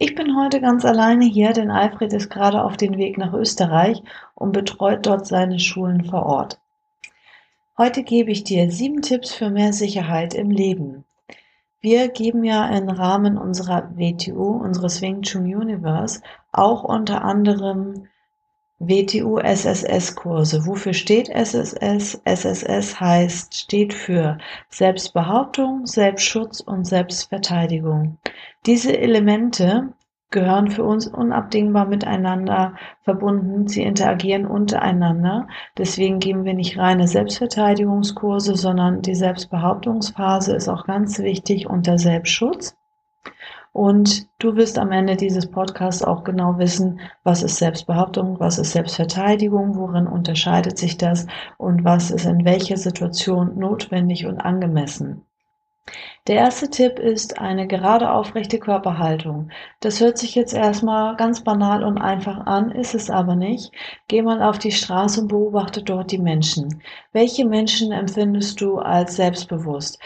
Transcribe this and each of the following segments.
Ich bin heute ganz alleine hier, denn Alfred ist gerade auf dem Weg nach Österreich und betreut dort seine Schulen vor Ort. Heute gebe ich dir sieben Tipps für mehr Sicherheit im Leben. Wir geben ja im Rahmen unserer WTU, unseres Wing Chun Universe, auch unter anderem WTU SSS Kurse. Wofür steht SSS? SSS heißt, steht für Selbstbehauptung, Selbstschutz und Selbstverteidigung. Diese Elemente gehören für uns unabdingbar miteinander verbunden. Sie interagieren untereinander. Deswegen geben wir nicht reine Selbstverteidigungskurse, sondern die Selbstbehauptungsphase ist auch ganz wichtig unter Selbstschutz. Und du wirst am Ende dieses Podcasts auch genau wissen, was ist Selbstbehauptung, was ist Selbstverteidigung, worin unterscheidet sich das und was ist in welcher Situation notwendig und angemessen. Der erste Tipp ist eine gerade aufrechte Körperhaltung. Das hört sich jetzt erstmal ganz banal und einfach an, ist es aber nicht. Geh mal auf die Straße und beobachte dort die Menschen. Welche Menschen empfindest du als selbstbewusst?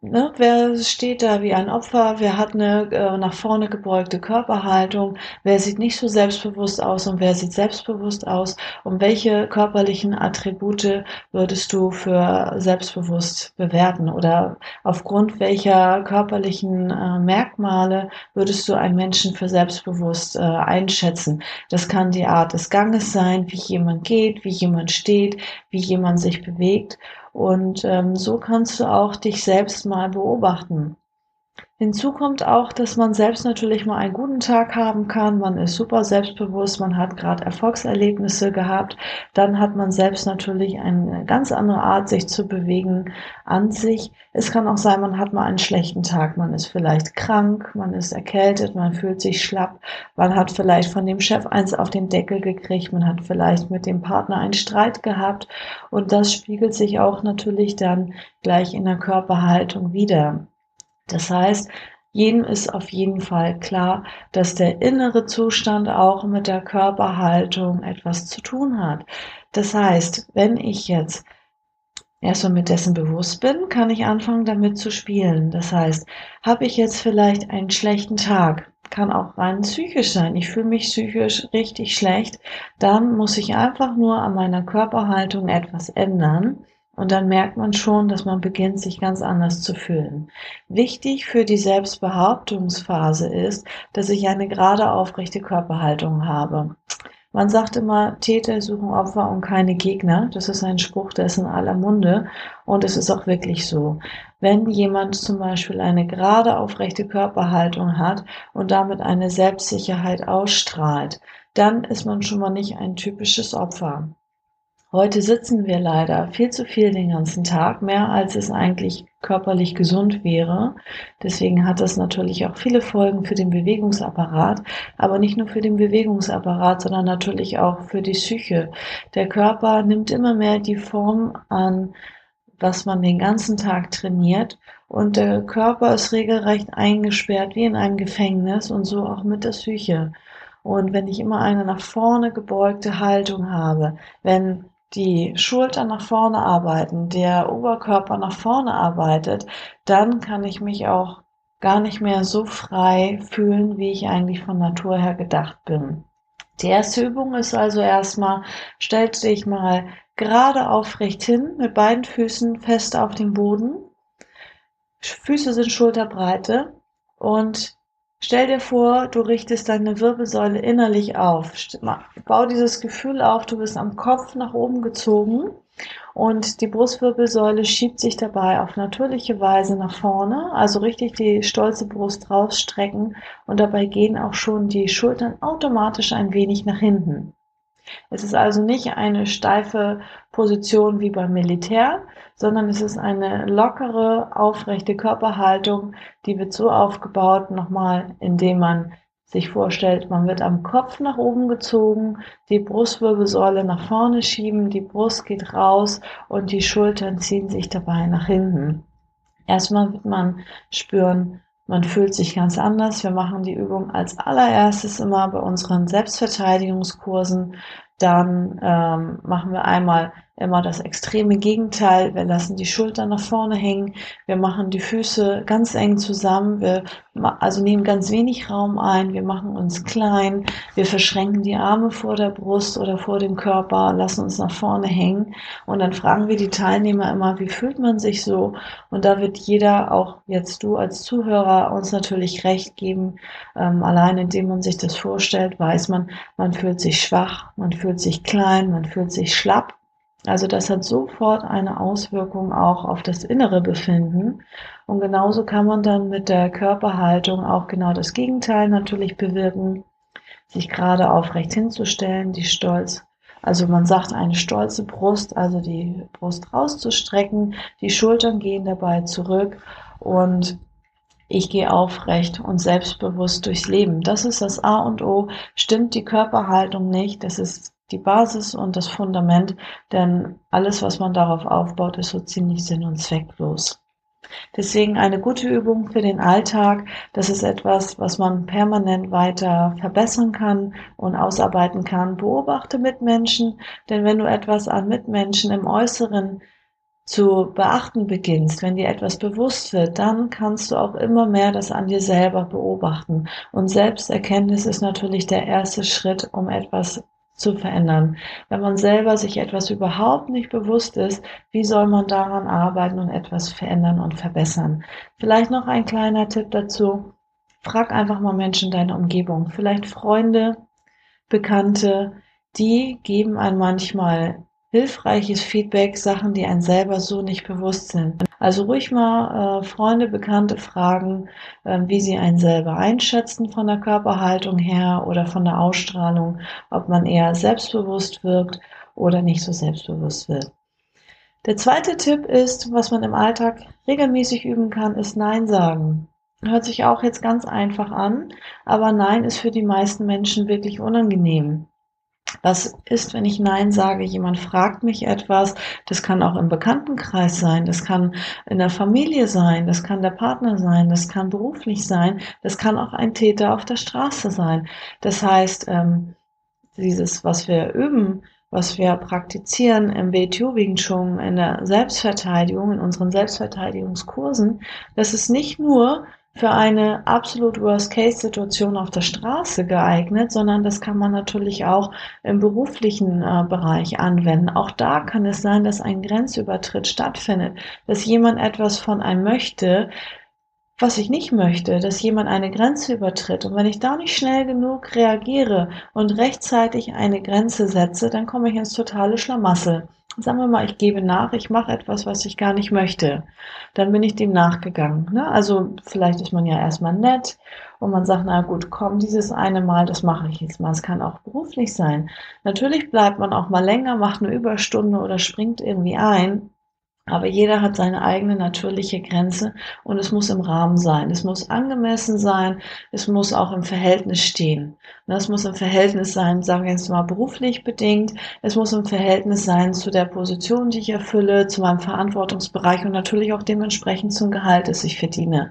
Ne, wer steht da wie ein Opfer? Wer hat eine äh, nach vorne gebeugte Körperhaltung? Wer sieht nicht so selbstbewusst aus und wer sieht selbstbewusst aus? Und welche körperlichen Attribute würdest du für selbstbewusst bewerten? Oder aufgrund welcher körperlichen äh, Merkmale würdest du einen Menschen für selbstbewusst äh, einschätzen? Das kann die Art des Ganges sein, wie jemand geht, wie jemand steht, wie jemand sich bewegt. Und ähm, so kannst du auch dich selbst mal beobachten. Hinzu kommt auch, dass man selbst natürlich mal einen guten Tag haben kann. Man ist super selbstbewusst, man hat gerade Erfolgserlebnisse gehabt. Dann hat man selbst natürlich eine ganz andere Art, sich zu bewegen an sich. Es kann auch sein, man hat mal einen schlechten Tag. Man ist vielleicht krank, man ist erkältet, man fühlt sich schlapp. Man hat vielleicht von dem Chef eins auf den Deckel gekriegt. Man hat vielleicht mit dem Partner einen Streit gehabt. Und das spiegelt sich auch natürlich dann gleich in der Körperhaltung wieder. Das heißt, jedem ist auf jeden Fall klar, dass der innere Zustand auch mit der Körperhaltung etwas zu tun hat. Das heißt, wenn ich jetzt erstmal mit dessen bewusst bin, kann ich anfangen damit zu spielen. Das heißt, habe ich jetzt vielleicht einen schlechten Tag, kann auch rein psychisch sein. Ich fühle mich psychisch richtig schlecht, dann muss ich einfach nur an meiner Körperhaltung etwas ändern und dann merkt man schon, dass man beginnt, sich ganz anders zu fühlen. Wichtig für die Selbstbehauptungsphase ist, dass ich eine gerade aufrechte Körperhaltung habe. Man sagt immer, Täter suchen Opfer und keine Gegner. Das ist ein Spruch, der ist in aller Munde. Und es ist auch wirklich so. Wenn jemand zum Beispiel eine gerade aufrechte Körperhaltung hat und damit eine Selbstsicherheit ausstrahlt, dann ist man schon mal nicht ein typisches Opfer. Heute sitzen wir leider viel zu viel den ganzen Tag, mehr als es eigentlich körperlich gesund wäre. Deswegen hat das natürlich auch viele Folgen für den Bewegungsapparat, aber nicht nur für den Bewegungsapparat, sondern natürlich auch für die Psyche. Der Körper nimmt immer mehr die Form an, was man den ganzen Tag trainiert und der Körper ist regelrecht eingesperrt wie in einem Gefängnis und so auch mit der Psyche. Und wenn ich immer eine nach vorne gebeugte Haltung habe, wenn die Schultern nach vorne arbeiten, der Oberkörper nach vorne arbeitet, dann kann ich mich auch gar nicht mehr so frei fühlen, wie ich eigentlich von Natur her gedacht bin. Die erste Übung ist also erstmal, stellt dich mal gerade aufrecht hin, mit beiden Füßen fest auf dem Boden. Füße sind Schulterbreite und Stell dir vor, du richtest deine Wirbelsäule innerlich auf. Bau dieses Gefühl auf, du bist am Kopf nach oben gezogen und die Brustwirbelsäule schiebt sich dabei auf natürliche Weise nach vorne, also richtig die stolze Brust rausstrecken und dabei gehen auch schon die Schultern automatisch ein wenig nach hinten. Es ist also nicht eine steife Position wie beim Militär, sondern es ist eine lockere, aufrechte Körperhaltung, die wird so aufgebaut, nochmal, indem man sich vorstellt, man wird am Kopf nach oben gezogen, die Brustwirbelsäule nach vorne schieben, die Brust geht raus und die Schultern ziehen sich dabei nach hinten. Erstmal wird man spüren, man fühlt sich ganz anders. Wir machen die Übung als allererstes immer bei unseren Selbstverteidigungskursen. Dann ähm, machen wir einmal immer das extreme Gegenteil. Wir lassen die Schultern nach vorne hängen. Wir machen die Füße ganz eng zusammen. Wir also nehmen ganz wenig Raum ein. Wir machen uns klein. Wir verschränken die Arme vor der Brust oder vor dem Körper, lassen uns nach vorne hängen. Und dann fragen wir die Teilnehmer immer, wie fühlt man sich so? Und da wird jeder, auch jetzt du als Zuhörer, uns natürlich recht geben. Ähm, allein indem man sich das vorstellt, weiß man, man fühlt sich schwach, man fühlt sich klein, man fühlt sich schlapp. Also das hat sofort eine Auswirkung auch auf das innere Befinden. Und genauso kann man dann mit der Körperhaltung auch genau das Gegenteil natürlich bewirken, sich gerade aufrecht hinzustellen, die Stolz, also man sagt eine stolze Brust, also die Brust rauszustrecken, die Schultern gehen dabei zurück und ich gehe aufrecht und selbstbewusst durchs Leben. Das ist das A und O. Stimmt die Körperhaltung nicht, das ist die Basis und das Fundament, denn alles, was man darauf aufbaut, ist so ziemlich sinn- und zwecklos. Deswegen eine gute Übung für den Alltag. Das ist etwas, was man permanent weiter verbessern kann und ausarbeiten kann. Beobachte Mitmenschen, denn wenn du etwas an Mitmenschen im Äußeren zu beachten beginnst, wenn dir etwas bewusst wird, dann kannst du auch immer mehr das an dir selber beobachten. Und Selbsterkenntnis ist natürlich der erste Schritt, um etwas zu verändern. Wenn man selber sich etwas überhaupt nicht bewusst ist, wie soll man daran arbeiten und etwas verändern und verbessern? Vielleicht noch ein kleiner Tipp dazu. Frag einfach mal Menschen in deiner Umgebung, vielleicht Freunde, Bekannte, die geben einem manchmal hilfreiches Feedback, Sachen, die einem selber so nicht bewusst sind. Also ruhig mal äh, Freunde, Bekannte fragen, äh, wie sie einen selber einschätzen von der Körperhaltung her oder von der Ausstrahlung, ob man eher selbstbewusst wirkt oder nicht so selbstbewusst wird. Der zweite Tipp ist, was man im Alltag regelmäßig üben kann, ist Nein sagen. Hört sich auch jetzt ganz einfach an, aber Nein ist für die meisten Menschen wirklich unangenehm. Was ist, wenn ich Nein sage? Jemand fragt mich etwas. Das kann auch im Bekanntenkreis sein. Das kann in der Familie sein. Das kann der Partner sein. Das kann beruflich sein. Das kann auch ein Täter auf der Straße sein. Das heißt, ähm, dieses, was wir üben, was wir praktizieren im WTO Wing Chun, in der Selbstverteidigung, in unseren Selbstverteidigungskursen, das ist nicht nur für eine absolut Worst-Case-Situation auf der Straße geeignet, sondern das kann man natürlich auch im beruflichen äh, Bereich anwenden. Auch da kann es sein, dass ein Grenzübertritt stattfindet, dass jemand etwas von einem möchte, was ich nicht möchte, dass jemand eine Grenze übertritt. Und wenn ich da nicht schnell genug reagiere und rechtzeitig eine Grenze setze, dann komme ich ins totale Schlamassel sagen wir mal, ich gebe nach, ich mache etwas, was ich gar nicht möchte. Dann bin ich dem nachgegangen. Ne? Also vielleicht ist man ja erstmal nett und man sagt, na gut, komm, dieses eine Mal, das mache ich jetzt mal. Es kann auch beruflich sein. Natürlich bleibt man auch mal länger, macht eine Überstunde oder springt irgendwie ein. Aber jeder hat seine eigene natürliche Grenze und es muss im Rahmen sein. Es muss angemessen sein. Es muss auch im Verhältnis stehen. Das muss im Verhältnis sein, sagen wir jetzt mal beruflich bedingt. Es muss im Verhältnis sein zu der Position, die ich erfülle, zu meinem Verantwortungsbereich und natürlich auch dementsprechend zum Gehalt, das ich verdiene.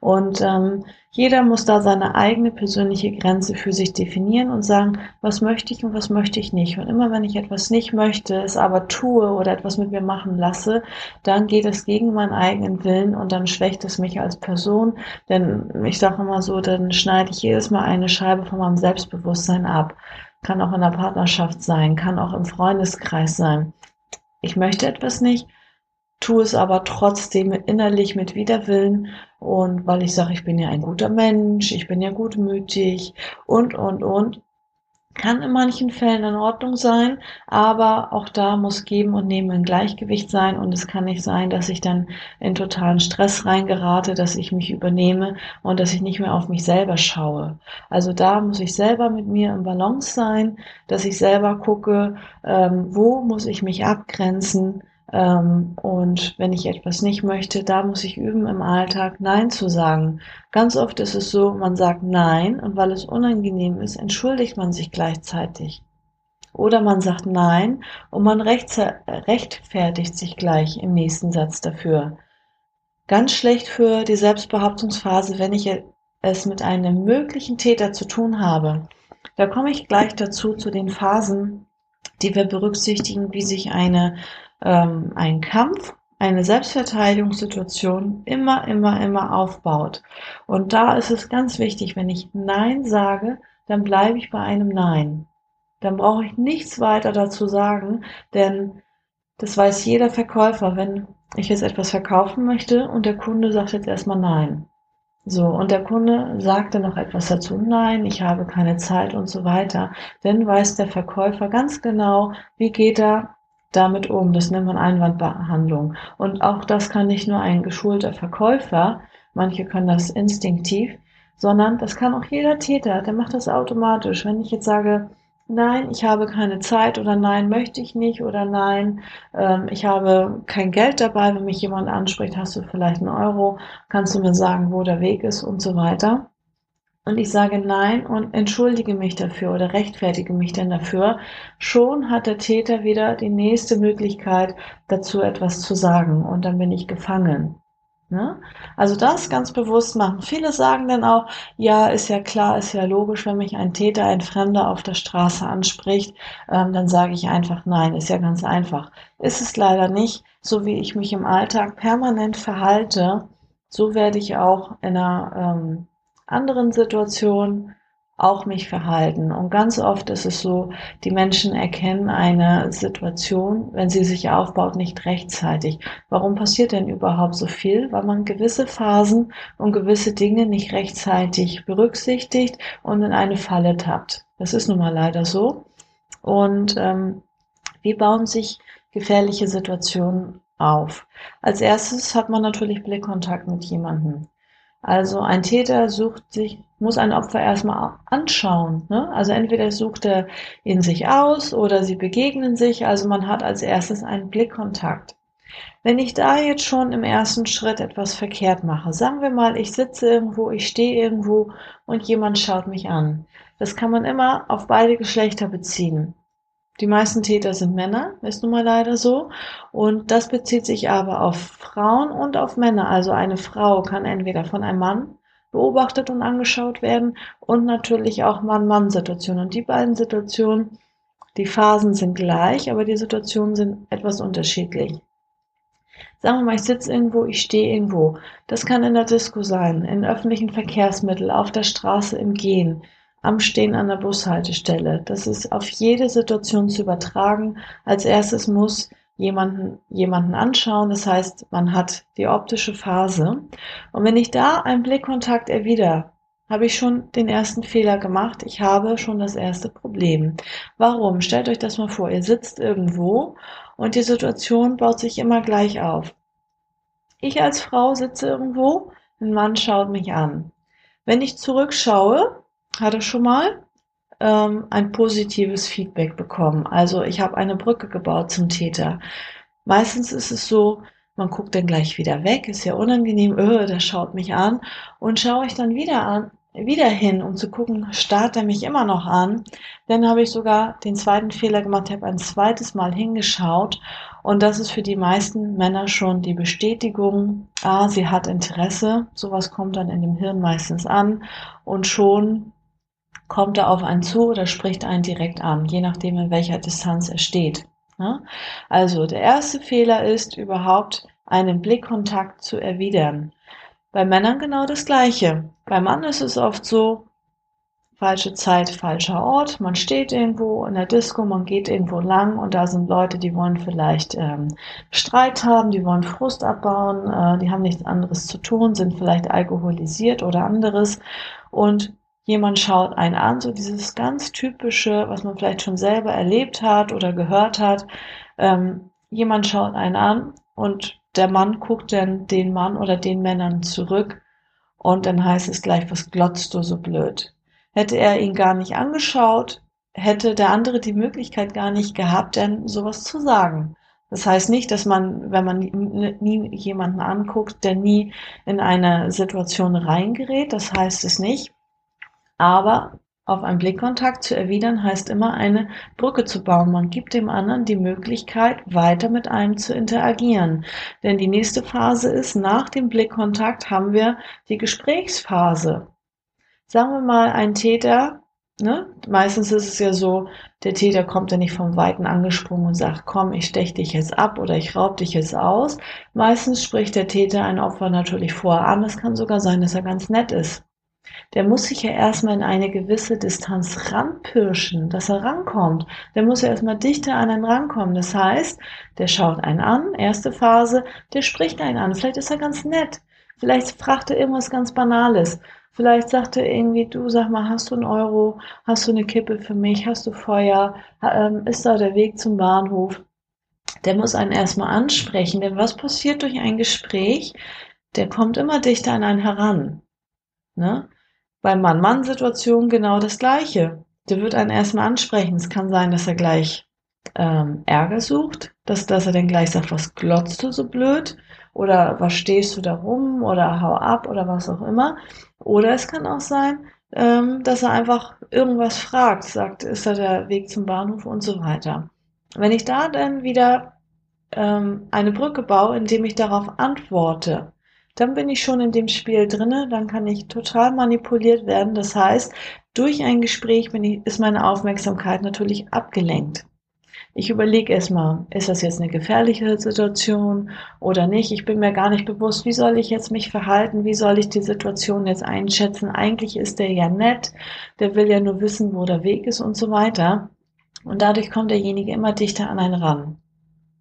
Und ähm, jeder muss da seine eigene persönliche Grenze für sich definieren und sagen, was möchte ich und was möchte ich nicht. Und immer wenn ich etwas nicht möchte, es aber tue oder etwas mit mir machen lasse, dann geht es gegen meinen eigenen Willen und dann schwächt es mich als Person. Denn ich sage immer so, dann schneide ich jedes Mal eine Scheibe von meinem Selbstbewusstsein ab. Kann auch in der Partnerschaft sein, kann auch im Freundeskreis sein. Ich möchte etwas nicht, tue es aber trotzdem innerlich mit Widerwillen und weil ich sage, ich bin ja ein guter Mensch, ich bin ja gutmütig und, und, und. Kann in manchen Fällen in Ordnung sein, aber auch da muss Geben und Nehmen im Gleichgewicht sein und es kann nicht sein, dass ich dann in totalen Stress reingerate, dass ich mich übernehme und dass ich nicht mehr auf mich selber schaue. Also da muss ich selber mit mir im Balance sein, dass ich selber gucke, ähm, wo muss ich mich abgrenzen, und wenn ich etwas nicht möchte, da muss ich üben, im Alltag Nein zu sagen. Ganz oft ist es so, man sagt Nein und weil es unangenehm ist, entschuldigt man sich gleichzeitig. Oder man sagt Nein und man rechtfertigt sich gleich im nächsten Satz dafür. Ganz schlecht für die Selbstbehauptungsphase, wenn ich es mit einem möglichen Täter zu tun habe. Da komme ich gleich dazu, zu den Phasen, die wir berücksichtigen, wie sich eine, ähm, ein Kampf, eine Selbstverteidigungssituation immer, immer, immer aufbaut. Und da ist es ganz wichtig, wenn ich Nein sage, dann bleibe ich bei einem Nein. Dann brauche ich nichts weiter dazu sagen, denn das weiß jeder Verkäufer, wenn ich jetzt etwas verkaufen möchte und der Kunde sagt jetzt erstmal Nein. So, und der Kunde sagte noch etwas dazu, nein, ich habe keine Zeit und so weiter. Dann weiß der Verkäufer ganz genau, wie geht er damit um. Das nennt man Einwandbehandlung. Und auch das kann nicht nur ein geschulter Verkäufer, manche können das instinktiv, sondern das kann auch jeder Täter, der macht das automatisch. Wenn ich jetzt sage, nein, ich habe keine Zeit oder nein, möchte ich nicht oder nein, ähm, ich habe kein Geld dabei, wenn mich jemand anspricht, hast du vielleicht einen Euro, kannst du mir sagen, wo der Weg ist und so weiter. Und ich sage nein und entschuldige mich dafür oder rechtfertige mich denn dafür. Schon hat der Täter wieder die nächste Möglichkeit, dazu etwas zu sagen und dann bin ich gefangen. Ne? Also das ganz bewusst machen. Viele sagen dann auch, ja, ist ja klar, ist ja logisch, wenn mich ein Täter, ein Fremder auf der Straße anspricht, ähm, dann sage ich einfach nein, ist ja ganz einfach. Ist es leider nicht, so wie ich mich im Alltag permanent verhalte, so werde ich auch in einer ähm, anderen Situation auch mich verhalten. Und ganz oft ist es so, die Menschen erkennen eine Situation, wenn sie sich aufbaut, nicht rechtzeitig. Warum passiert denn überhaupt so viel? Weil man gewisse Phasen und gewisse Dinge nicht rechtzeitig berücksichtigt und in eine Falle tappt. Das ist nun mal leider so. Und ähm, wie bauen sich gefährliche Situationen auf? Als erstes hat man natürlich Blickkontakt mit jemandem. Also ein Täter sucht sich, muss ein Opfer erstmal anschauen. Ne? Also entweder sucht er ihn sich aus oder sie begegnen sich. Also man hat als erstes einen Blickkontakt. Wenn ich da jetzt schon im ersten Schritt etwas verkehrt mache, sagen wir mal, ich sitze irgendwo, ich stehe irgendwo und jemand schaut mich an. Das kann man immer auf beide Geschlechter beziehen. Die meisten Täter sind Männer, ist nun mal leider so. Und das bezieht sich aber auf Frauen und auf Männer. Also eine Frau kann entweder von einem Mann beobachtet und angeschaut werden und natürlich auch Mann-Mann-Situationen. Und die beiden Situationen, die Phasen sind gleich, aber die Situationen sind etwas unterschiedlich. Sagen wir mal, ich sitze irgendwo, ich stehe irgendwo. Das kann in der Disco sein, in öffentlichen Verkehrsmitteln, auf der Straße im Gehen am Stehen an der Bushaltestelle. Das ist auf jede Situation zu übertragen. Als erstes muss jemanden, jemanden anschauen. Das heißt, man hat die optische Phase. Und wenn ich da einen Blickkontakt erwidere, habe ich schon den ersten Fehler gemacht. Ich habe schon das erste Problem. Warum? Stellt euch das mal vor. Ihr sitzt irgendwo und die Situation baut sich immer gleich auf. Ich als Frau sitze irgendwo, ein Mann schaut mich an. Wenn ich zurückschaue, hatte schon mal ähm, ein positives Feedback bekommen. Also ich habe eine Brücke gebaut zum Täter. Meistens ist es so, man guckt dann gleich wieder weg, ist ja unangenehm, öh, der schaut mich an und schaue ich dann wieder an, wieder hin, um zu gucken, starrt er mich immer noch an. Dann habe ich sogar den zweiten Fehler gemacht, habe ein zweites Mal hingeschaut und das ist für die meisten Männer schon die Bestätigung, ah, sie hat Interesse, sowas kommt dann in dem Hirn meistens an und schon kommt er auf einen zu oder spricht einen direkt an, je nachdem, in welcher Distanz er steht. Also der erste Fehler ist überhaupt einen Blickkontakt zu erwidern. Bei Männern genau das Gleiche. Beim Mann ist es oft so, falsche Zeit, falscher Ort. Man steht irgendwo in der Disco, man geht irgendwo lang und da sind Leute, die wollen vielleicht ähm, Streit haben, die wollen Frust abbauen, äh, die haben nichts anderes zu tun, sind vielleicht alkoholisiert oder anderes und jemand schaut einen an, so dieses ganz typische, was man vielleicht schon selber erlebt hat oder gehört hat. Ähm, jemand schaut einen an und der Mann guckt dann den Mann oder den Männern zurück und dann heißt es gleich, was glotzt du so blöd? Hätte er ihn gar nicht angeschaut, hätte der andere die Möglichkeit gar nicht gehabt, denn sowas zu sagen. Das heißt nicht, dass man, wenn man nie jemanden anguckt, der nie in eine Situation reingerät. Das heißt es nicht. Aber auf einen Blickkontakt zu erwidern heißt immer eine Brücke zu bauen. Man gibt dem anderen die Möglichkeit, weiter mit einem zu interagieren. Denn die nächste Phase ist, nach dem Blickkontakt haben wir die Gesprächsphase. Sagen wir mal, ein Täter Ne? Meistens ist es ja so, der Täter kommt ja nicht vom Weiten angesprungen und sagt, komm, ich stech dich jetzt ab oder ich raub dich jetzt aus. Meistens spricht der Täter ein Opfer natürlich vorher an. Es kann sogar sein, dass er ganz nett ist. Der muss sich ja erstmal in eine gewisse Distanz ranpirschen, dass er rankommt. Der muss ja erstmal dichter an einen rankommen. Das heißt, der schaut einen an, erste Phase, der spricht einen an. Vielleicht ist er ganz nett. Vielleicht fragt er irgendwas ganz Banales. Vielleicht sagt er irgendwie, du sag mal, hast du einen Euro, hast du eine Kippe für mich, hast du Feuer, ähm, ist da der Weg zum Bahnhof? Der muss einen erstmal ansprechen, denn was passiert durch ein Gespräch? Der kommt immer dichter an einen heran. Ne? Bei Mann-Mann-Situationen genau das Gleiche. Der wird einen erstmal ansprechen. Es kann sein, dass er gleich ähm, Ärger sucht, dass, dass er dann gleich sagt, was glotzt du so blöd? Oder was stehst du da rum? Oder hau ab oder was auch immer. Oder es kann auch sein, ähm, dass er einfach irgendwas fragt, sagt, ist da der Weg zum Bahnhof und so weiter. Wenn ich da dann wieder ähm, eine Brücke baue, indem ich darauf antworte, dann bin ich schon in dem Spiel drinne, dann kann ich total manipuliert werden. Das heißt, durch ein Gespräch ich, ist meine Aufmerksamkeit natürlich abgelenkt. Ich überlege erstmal, ist das jetzt eine gefährliche Situation oder nicht? Ich bin mir gar nicht bewusst, wie soll ich jetzt mich verhalten? Wie soll ich die Situation jetzt einschätzen? Eigentlich ist der ja nett, der will ja nur wissen, wo der Weg ist und so weiter. Und dadurch kommt derjenige immer dichter an einen ran.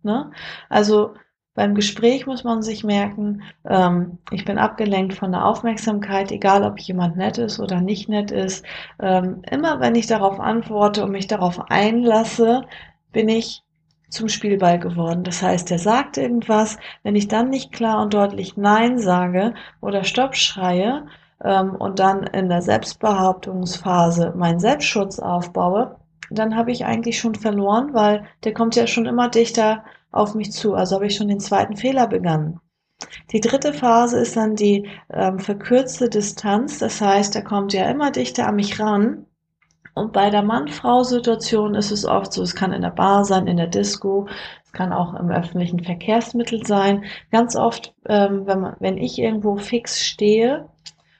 Ne? Also beim Gespräch muss man sich merken, ähm, ich bin abgelenkt von der Aufmerksamkeit, egal ob jemand nett ist oder nicht nett ist. Ähm, immer wenn ich darauf antworte und mich darauf einlasse, bin ich zum Spielball geworden. Das heißt, er sagt irgendwas, wenn ich dann nicht klar und deutlich Nein sage oder Stopp schreie ähm, und dann in der Selbstbehauptungsphase meinen Selbstschutz aufbaue, dann habe ich eigentlich schon verloren, weil der kommt ja schon immer dichter auf mich zu. Also habe ich schon den zweiten Fehler begangen. Die dritte Phase ist dann die ähm, verkürzte Distanz. Das heißt, er kommt ja immer dichter an mich ran und bei der Mann-Frau-Situation ist es oft so, es kann in der Bar sein, in der Disco, es kann auch im öffentlichen Verkehrsmittel sein. Ganz oft, ähm, wenn, man, wenn ich irgendwo fix stehe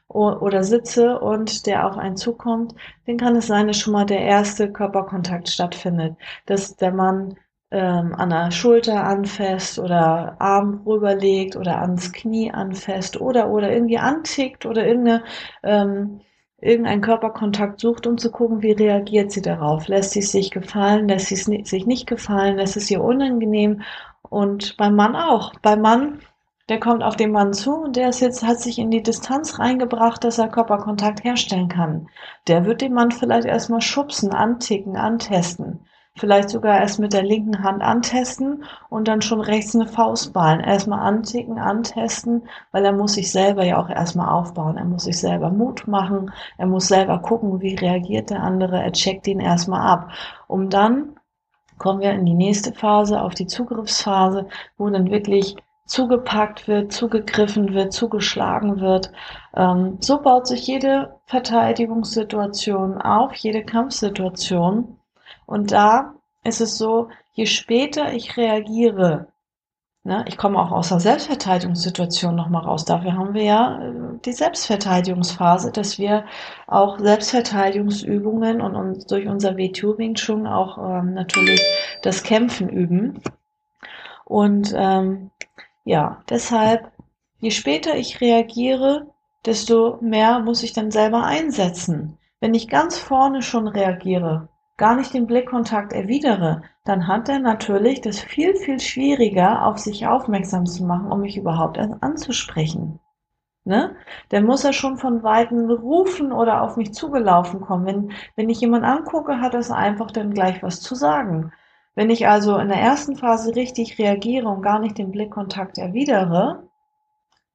oder sitze und der auf einen zukommt, dann kann es sein, dass schon mal der erste Körperkontakt stattfindet, dass der Mann ähm, an der Schulter anfasst oder Arm rüberlegt oder ans Knie anfasst oder oder irgendwie antickt oder irgendeine ähm, irgendeinen Körperkontakt sucht, um zu gucken, wie reagiert sie darauf. Lässt sie sich gefallen, lässt sie sich nicht gefallen, lässt es ihr unangenehm. Und beim Mann auch. Beim Mann, der kommt auf den Mann zu und der ist jetzt, hat sich in die Distanz reingebracht, dass er Körperkontakt herstellen kann. Der wird den Mann vielleicht erstmal schubsen, anticken, antesten vielleicht sogar erst mit der linken Hand antesten und dann schon rechts eine Faust ballen. Erstmal anticken, antesten, weil er muss sich selber ja auch erstmal aufbauen. Er muss sich selber Mut machen. Er muss selber gucken, wie reagiert der andere. Er checkt ihn erstmal ab. Um dann kommen wir in die nächste Phase, auf die Zugriffsphase, wo dann wirklich zugepackt wird, zugegriffen wird, zugeschlagen wird. Ähm, so baut sich jede Verteidigungssituation auf, jede Kampfsituation. Und da ist es so, je später ich reagiere, ne, ich komme auch aus der Selbstverteidigungssituation nochmal raus. Dafür haben wir ja äh, die Selbstverteidigungsphase, dass wir auch Selbstverteidigungsübungen und uns durch unser WTO Wing Chun auch ähm, natürlich das Kämpfen üben. Und ähm, ja, deshalb, je später ich reagiere, desto mehr muss ich dann selber einsetzen. Wenn ich ganz vorne schon reagiere, gar nicht den Blickkontakt erwidere, dann hat er natürlich das viel, viel schwieriger, auf sich aufmerksam zu machen, um mich überhaupt anzusprechen. Ne? Dann muss er schon von Weitem rufen oder auf mich zugelaufen kommen. Wenn, wenn ich jemanden angucke, hat er einfach dann gleich was zu sagen. Wenn ich also in der ersten Phase richtig reagiere und gar nicht den Blickkontakt erwidere,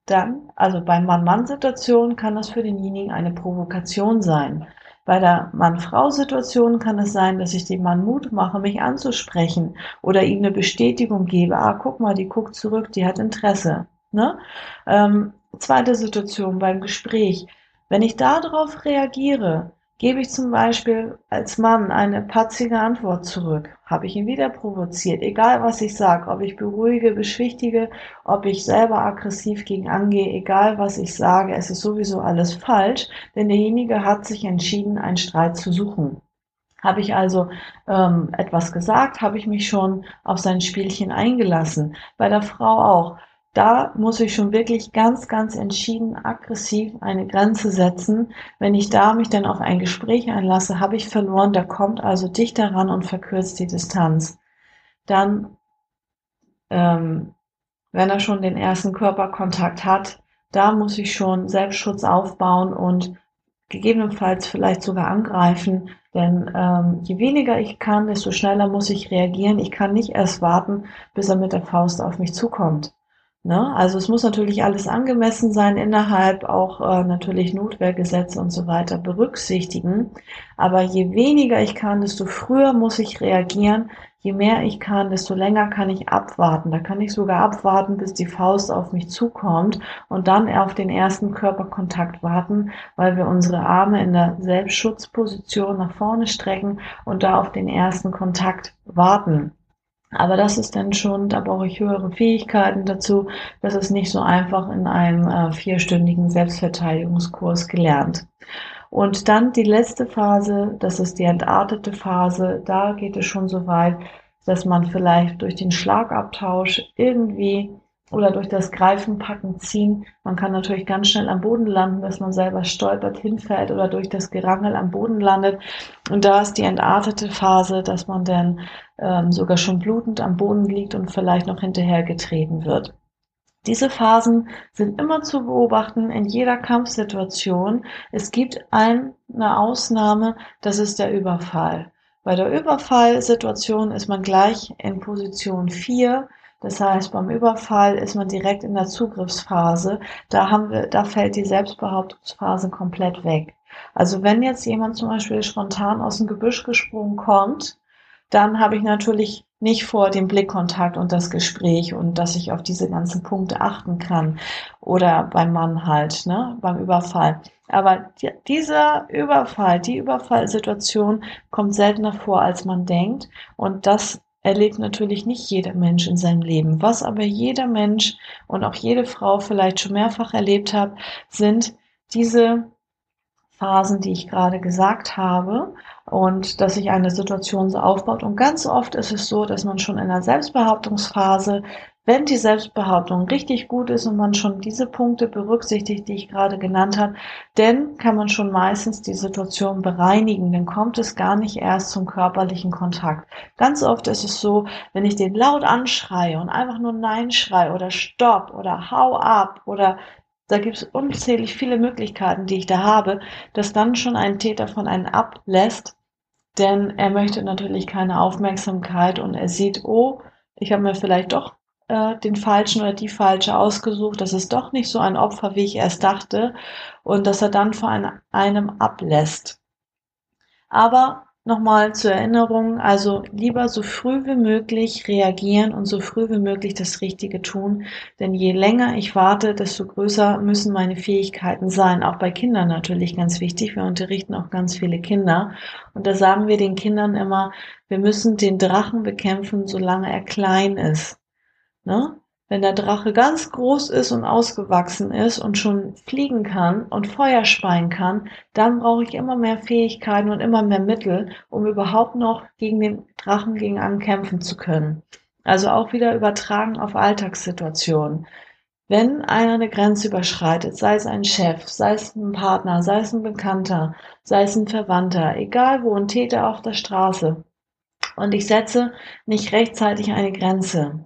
dann, also bei Mann-Mann-Situationen kann das für denjenigen eine Provokation sein. Bei der Mann-Frau-Situation kann es sein, dass ich dem Mann Mut mache, mich anzusprechen oder ihm eine Bestätigung gebe. Ah, guck mal, die guckt zurück, die hat Interesse. Ne? Ähm, zweite Situation beim Gespräch. Wenn ich darauf reagiere, Gebe ich zum Beispiel als Mann eine patzige Antwort zurück, habe ich ihn wieder provoziert, egal was ich sage, ob ich beruhige, beschwichtige, ob ich selber aggressiv gegen angehe, egal was ich sage, es ist sowieso alles falsch, denn derjenige hat sich entschieden, einen Streit zu suchen. Habe ich also ähm, etwas gesagt, habe ich mich schon auf sein Spielchen eingelassen. Bei der Frau auch da muss ich schon wirklich ganz, ganz entschieden aggressiv eine Grenze setzen. Wenn ich da mich dann auf ein Gespräch einlasse, habe ich verloren. Da kommt also dichter ran und verkürzt die Distanz. Dann, ähm, wenn er schon den ersten Körperkontakt hat, da muss ich schon Selbstschutz aufbauen und gegebenenfalls vielleicht sogar angreifen. Denn ähm, je weniger ich kann, desto schneller muss ich reagieren. Ich kann nicht erst warten, bis er mit der Faust auf mich zukommt. Ne? Also es muss natürlich alles angemessen sein, innerhalb auch äh, natürlich Notwehrgesetze und so weiter berücksichtigen. Aber je weniger ich kann, desto früher muss ich reagieren. Je mehr ich kann, desto länger kann ich abwarten. Da kann ich sogar abwarten, bis die Faust auf mich zukommt und dann auf den ersten Körperkontakt warten, weil wir unsere Arme in der Selbstschutzposition nach vorne strecken und da auf den ersten Kontakt warten. Aber das ist dann schon, da brauche ich höhere Fähigkeiten dazu. Das ist nicht so einfach in einem äh, vierstündigen Selbstverteidigungskurs gelernt. Und dann die letzte Phase, das ist die entartete Phase. Da geht es schon so weit, dass man vielleicht durch den Schlagabtausch irgendwie oder durch das Greifen, Packen, Ziehen. Man kann natürlich ganz schnell am Boden landen, dass man selber stolpert, hinfällt oder durch das Gerangel am Boden landet. Und da ist die entartete Phase, dass man dann ähm, sogar schon blutend am Boden liegt und vielleicht noch hinterher getreten wird. Diese Phasen sind immer zu beobachten in jeder Kampfsituation. Es gibt eine Ausnahme, das ist der Überfall. Bei der Überfallsituation ist man gleich in Position 4 das heißt, beim Überfall ist man direkt in der Zugriffsphase. Da haben wir, da fällt die Selbstbehauptungsphase komplett weg. Also wenn jetzt jemand zum Beispiel spontan aus dem Gebüsch gesprungen kommt, dann habe ich natürlich nicht vor dem Blickkontakt und das Gespräch und dass ich auf diese ganzen Punkte achten kann oder beim Mann halt, ne, beim Überfall. Aber die, dieser Überfall, die Überfallsituation kommt seltener vor, als man denkt und das erlebt natürlich nicht jeder Mensch in seinem Leben. Was aber jeder Mensch und auch jede Frau vielleicht schon mehrfach erlebt hat, sind diese Phasen, die ich gerade gesagt habe und dass sich eine Situation so aufbaut. Und ganz oft ist es so, dass man schon in der Selbstbehauptungsphase wenn die Selbstbehauptung richtig gut ist und man schon diese Punkte berücksichtigt, die ich gerade genannt habe, dann kann man schon meistens die Situation bereinigen. Dann kommt es gar nicht erst zum körperlichen Kontakt. Ganz oft ist es so, wenn ich den laut anschreie und einfach nur Nein schreie oder Stopp oder Hau ab oder da gibt es unzählig viele Möglichkeiten, die ich da habe, dass dann schon ein Täter von einem ablässt, denn er möchte natürlich keine Aufmerksamkeit und er sieht, oh, ich habe mir vielleicht doch äh, den Falschen oder die Falsche ausgesucht. Das ist doch nicht so ein Opfer, wie ich erst dachte. Und dass er dann vor einem ablässt. Aber nochmal zur Erinnerung, also lieber so früh wie möglich reagieren und so früh wie möglich das Richtige tun. Denn je länger ich warte, desto größer müssen meine Fähigkeiten sein. Auch bei Kindern natürlich ganz wichtig. Wir unterrichten auch ganz viele Kinder. Und da sagen wir den Kindern immer, wir müssen den Drachen bekämpfen, solange er klein ist. Ne? Wenn der Drache ganz groß ist und ausgewachsen ist und schon fliegen kann und Feuer speien kann, dann brauche ich immer mehr Fähigkeiten und immer mehr Mittel, um überhaupt noch gegen den Drachen gegen ankämpfen zu können. Also auch wieder übertragen auf Alltagssituationen. Wenn einer eine Grenze überschreitet, sei es ein Chef, sei es ein Partner, sei es ein Bekannter, sei es ein Verwandter, egal wo, ein Täter auf der Straße, und ich setze nicht rechtzeitig eine Grenze,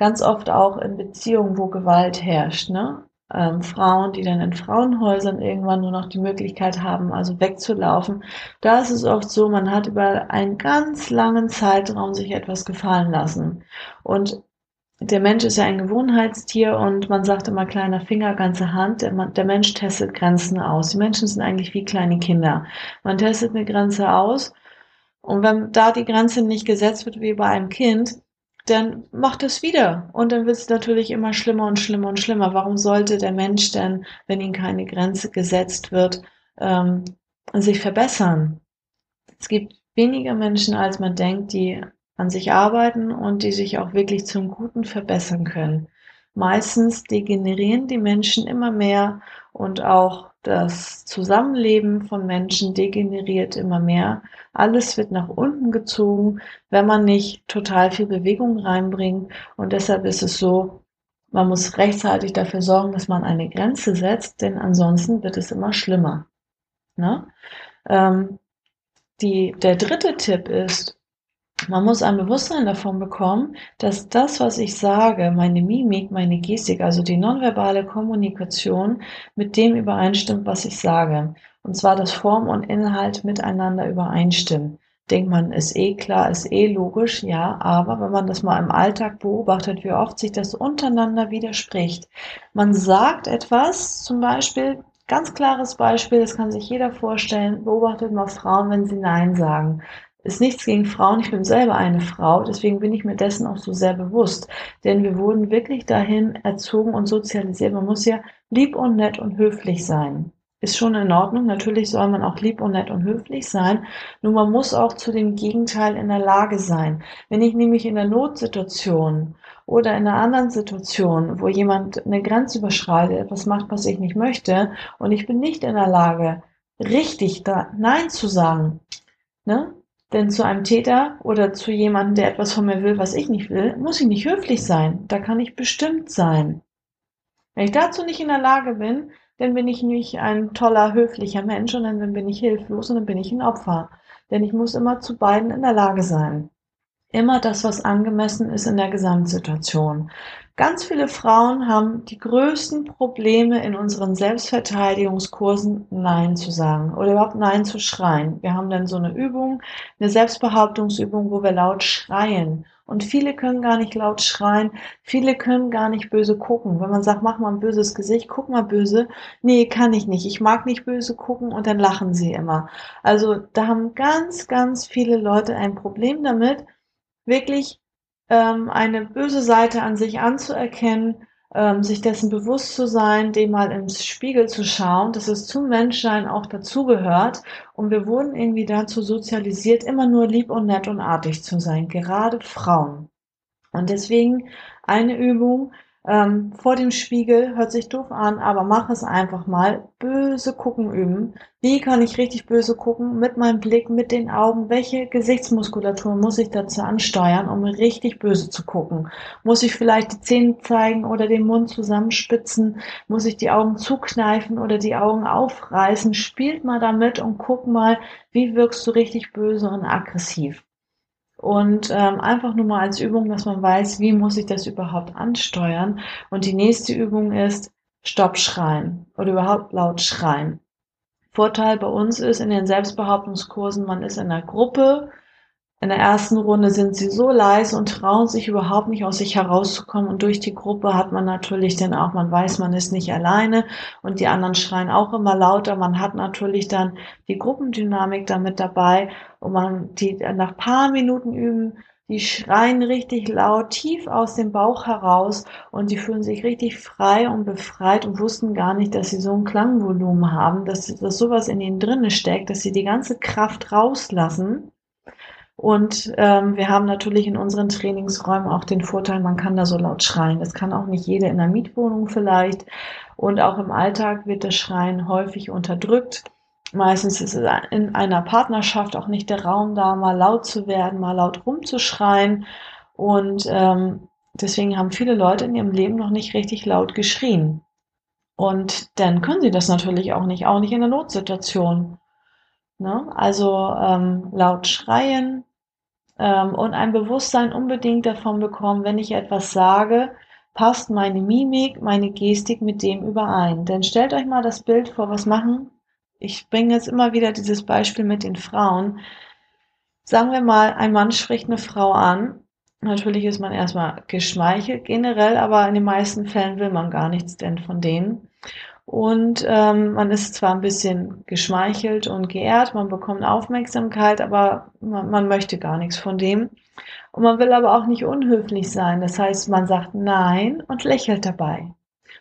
ganz oft auch in Beziehungen, wo Gewalt herrscht, ne? Ähm, Frauen, die dann in Frauenhäusern irgendwann nur noch die Möglichkeit haben, also wegzulaufen. Da ist es oft so, man hat über einen ganz langen Zeitraum sich etwas gefallen lassen. Und der Mensch ist ja ein Gewohnheitstier und man sagt immer kleiner Finger, ganze Hand. Der, der, Mensch testet Grenzen aus. Die Menschen sind eigentlich wie kleine Kinder. Man testet eine Grenze aus und wenn da die Grenze nicht gesetzt wird wie bei einem Kind, dann macht es wieder. Und dann wird es natürlich immer schlimmer und schlimmer und schlimmer. Warum sollte der Mensch denn, wenn ihm keine Grenze gesetzt wird, ähm, sich verbessern? Es gibt weniger Menschen, als man denkt, die an sich arbeiten und die sich auch wirklich zum Guten verbessern können. Meistens degenerieren die Menschen immer mehr und auch das Zusammenleben von Menschen degeneriert immer mehr. Alles wird nach unten gezogen, wenn man nicht total viel Bewegung reinbringt. Und deshalb ist es so, man muss rechtzeitig dafür sorgen, dass man eine Grenze setzt, denn ansonsten wird es immer schlimmer. Ne? Ähm, die, der dritte Tipp ist, man muss ein Bewusstsein davon bekommen, dass das, was ich sage, meine Mimik, meine Gestik, also die nonverbale Kommunikation mit dem übereinstimmt, was ich sage. Und zwar, dass Form und Inhalt miteinander übereinstimmen. Denkt man, ist eh klar, ist eh logisch, ja, aber wenn man das mal im Alltag beobachtet, wie oft sich das untereinander widerspricht. Man sagt etwas, zum Beispiel, ganz klares Beispiel, das kann sich jeder vorstellen, beobachtet mal Frauen, wenn sie Nein sagen ist nichts gegen Frauen. Ich bin selber eine Frau, deswegen bin ich mir dessen auch so sehr bewusst. Denn wir wurden wirklich dahin erzogen und sozialisiert. Man muss ja lieb und nett und höflich sein. Ist schon in Ordnung. Natürlich soll man auch lieb und nett und höflich sein. Nur man muss auch zu dem Gegenteil in der Lage sein. Wenn ich nämlich in der Notsituation oder in einer anderen Situation, wo jemand eine Grenze überschreitet, etwas macht, was ich nicht möchte, und ich bin nicht in der Lage, richtig da Nein zu sagen, ne? Denn zu einem Täter oder zu jemandem, der etwas von mir will, was ich nicht will, muss ich nicht höflich sein. Da kann ich bestimmt sein. Wenn ich dazu nicht in der Lage bin, dann bin ich nicht ein toller, höflicher Mensch und dann bin ich hilflos und dann bin ich ein Opfer. Denn ich muss immer zu beiden in der Lage sein. Immer das, was angemessen ist in der Gesamtsituation. Ganz viele Frauen haben die größten Probleme in unseren Selbstverteidigungskursen Nein zu sagen oder überhaupt Nein zu schreien. Wir haben dann so eine Übung, eine Selbstbehauptungsübung, wo wir laut schreien. Und viele können gar nicht laut schreien, viele können gar nicht böse gucken. Wenn man sagt, mach mal ein böses Gesicht, guck mal böse. Nee, kann ich nicht. Ich mag nicht böse gucken und dann lachen sie immer. Also da haben ganz, ganz viele Leute ein Problem damit, wirklich ähm, eine böse Seite an sich anzuerkennen, ähm, sich dessen bewusst zu sein, dem mal ins Spiegel zu schauen, dass es zum Menschsein auch dazugehört. Und wir wurden irgendwie dazu sozialisiert, immer nur lieb und nett und artig zu sein, gerade Frauen. Und deswegen eine Übung, ähm, vor dem Spiegel, hört sich doof an, aber mach es einfach mal. Böse gucken üben. Wie kann ich richtig böse gucken? Mit meinem Blick, mit den Augen. Welche Gesichtsmuskulatur muss ich dazu ansteuern, um richtig böse zu gucken? Muss ich vielleicht die Zähne zeigen oder den Mund zusammenspitzen? Muss ich die Augen zukneifen oder die Augen aufreißen? Spielt mal damit und guck mal, wie wirkst du richtig böse und aggressiv. Und ähm, einfach nur mal als Übung, dass man weiß, wie muss ich das überhaupt ansteuern. Und die nächste Übung ist Stopp schreien oder überhaupt laut schreien. Vorteil bei uns ist in den Selbstbehauptungskursen, man ist in einer Gruppe, in der ersten Runde sind sie so leise und trauen sich überhaupt nicht aus sich herauszukommen. Und durch die Gruppe hat man natürlich dann auch, man weiß, man ist nicht alleine und die anderen schreien auch immer lauter. Man hat natürlich dann die Gruppendynamik damit dabei und man die nach paar Minuten üben, die schreien richtig laut, tief aus dem Bauch heraus und die fühlen sich richtig frei und befreit und wussten gar nicht, dass sie so ein Klangvolumen haben, dass, dass sowas in ihnen drinnen steckt, dass sie die ganze Kraft rauslassen und ähm, wir haben natürlich in unseren Trainingsräumen auch den Vorteil, man kann da so laut schreien. Das kann auch nicht jeder in einer Mietwohnung vielleicht. Und auch im Alltag wird das Schreien häufig unterdrückt. Meistens ist es in einer Partnerschaft auch nicht der Raum da, mal laut zu werden, mal laut rumzuschreien. Und ähm, deswegen haben viele Leute in ihrem Leben noch nicht richtig laut geschrien. Und dann können sie das natürlich auch nicht, auch nicht in der Notsituation. Ne? Also ähm, laut schreien, ähm, und ein Bewusstsein unbedingt davon bekommen, wenn ich etwas sage, passt meine Mimik, meine Gestik mit dem überein. Denn stellt euch mal das Bild vor, was machen. Ich bringe jetzt immer wieder dieses Beispiel mit den Frauen. Sagen wir mal, ein Mann spricht eine Frau an Natürlich ist man erstmal geschmeichelt generell, aber in den meisten Fällen will man gar nichts denn von denen. Und ähm, man ist zwar ein bisschen geschmeichelt und geehrt, man bekommt Aufmerksamkeit, aber man, man möchte gar nichts von dem. Und man will aber auch nicht unhöflich sein. Das heißt, man sagt Nein und lächelt dabei.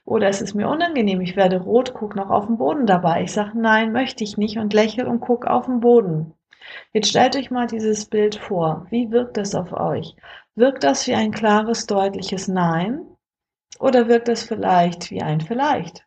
Oder es ist mir unangenehm, ich werde rot, guck noch auf den Boden dabei. Ich sage Nein, möchte ich nicht und lächel und guck auf den Boden. Jetzt stellt euch mal dieses Bild vor. Wie wirkt das auf euch? Wirkt das wie ein klares, deutliches Nein? Oder wirkt das vielleicht wie ein Vielleicht?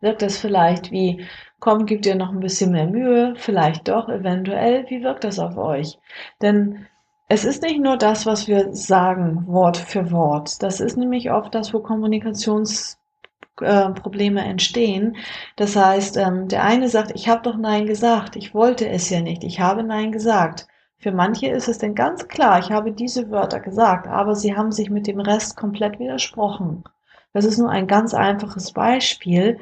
Wirkt das vielleicht wie, komm, gib dir noch ein bisschen mehr Mühe, vielleicht doch, eventuell, wie wirkt das auf euch? Denn es ist nicht nur das, was wir sagen, Wort für Wort. Das ist nämlich oft das, wo Kommunikationsprobleme äh, entstehen. Das heißt, ähm, der eine sagt, ich habe doch Nein gesagt, ich wollte es ja nicht, ich habe Nein gesagt. Für manche ist es denn ganz klar, ich habe diese Wörter gesagt, aber sie haben sich mit dem Rest komplett widersprochen. Das ist nur ein ganz einfaches Beispiel,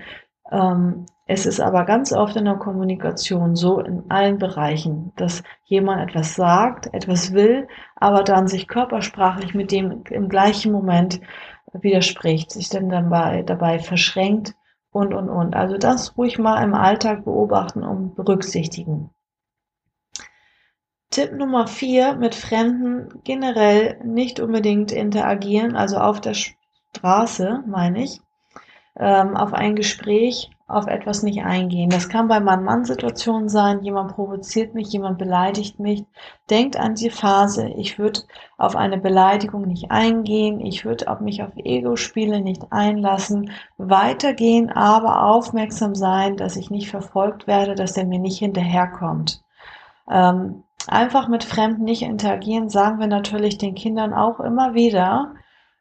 es ist aber ganz oft in der Kommunikation so in allen Bereichen, dass jemand etwas sagt, etwas will, aber dann sich körpersprachlich mit dem im gleichen Moment widerspricht, sich dann dabei, dabei verschränkt und, und, und. Also das ruhig mal im Alltag beobachten und berücksichtigen. Tipp Nummer vier, mit Fremden generell nicht unbedingt interagieren, also auf der Straße, meine ich ähm, auf ein Gespräch, auf etwas nicht eingehen. Das kann bei Mann-Mann-Situationen sein, jemand provoziert mich, jemand beleidigt mich. Denkt an die Phase, ich würde auf eine Beleidigung nicht eingehen, ich würde mich auf Ego-Spiele nicht einlassen, weitergehen, aber aufmerksam sein, dass ich nicht verfolgt werde, dass er mir nicht hinterherkommt. Ähm, einfach mit Fremden nicht interagieren, sagen wir natürlich den Kindern auch immer wieder,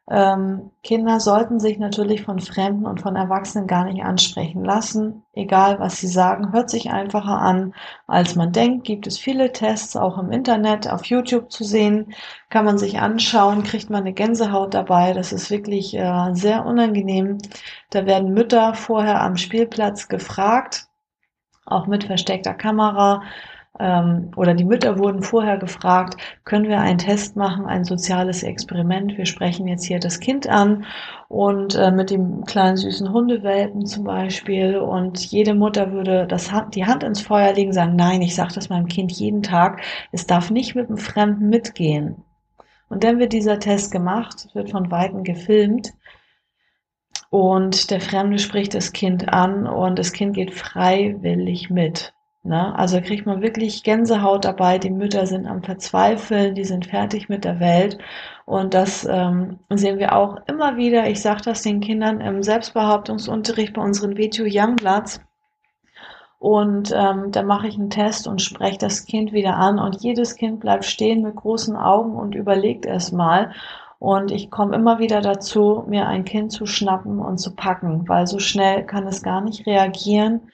ähm, Kinder sollten sich natürlich von Fremden und von Erwachsenen gar nicht ansprechen lassen. Egal, was sie sagen, hört sich einfacher an, als man denkt. Gibt es viele Tests auch im Internet, auf YouTube zu sehen. Kann man sich anschauen, kriegt man eine Gänsehaut dabei. Das ist wirklich äh, sehr unangenehm. Da werden Mütter vorher am Spielplatz gefragt, auch mit versteckter Kamera ähm, oder die Mütter wurden vorher gefragt, können wir einen Test machen, ein soziales Experiment. Wir sprechen jetzt hier das Kind an und äh, mit dem kleinen süßen Hundewelpen zum Beispiel und jede Mutter würde das die Hand ins Feuer legen, sagen, nein, ich sage das meinem Kind jeden Tag, es darf nicht mit einem Fremden mitgehen. Und dann wird dieser Test gemacht, wird von Weitem gefilmt und der Fremde spricht das Kind an und das Kind geht freiwillig mit. Ne? Also kriegt man wirklich Gänsehaut dabei. Die Mütter sind am Verzweifeln, die sind fertig mit der Welt. Und das ähm, sehen wir auch immer wieder. Ich sage das den Kindern im Selbstbehauptungsunterricht bei unseren VTU Youngbloods. Und ähm, da mache ich einen Test und spreche das Kind wieder an. Und jedes Kind bleibt stehen mit großen Augen und überlegt erst mal. Und ich komme immer wieder dazu, mir ein Kind zu schnappen und zu packen, weil so schnell kann es gar nicht reagieren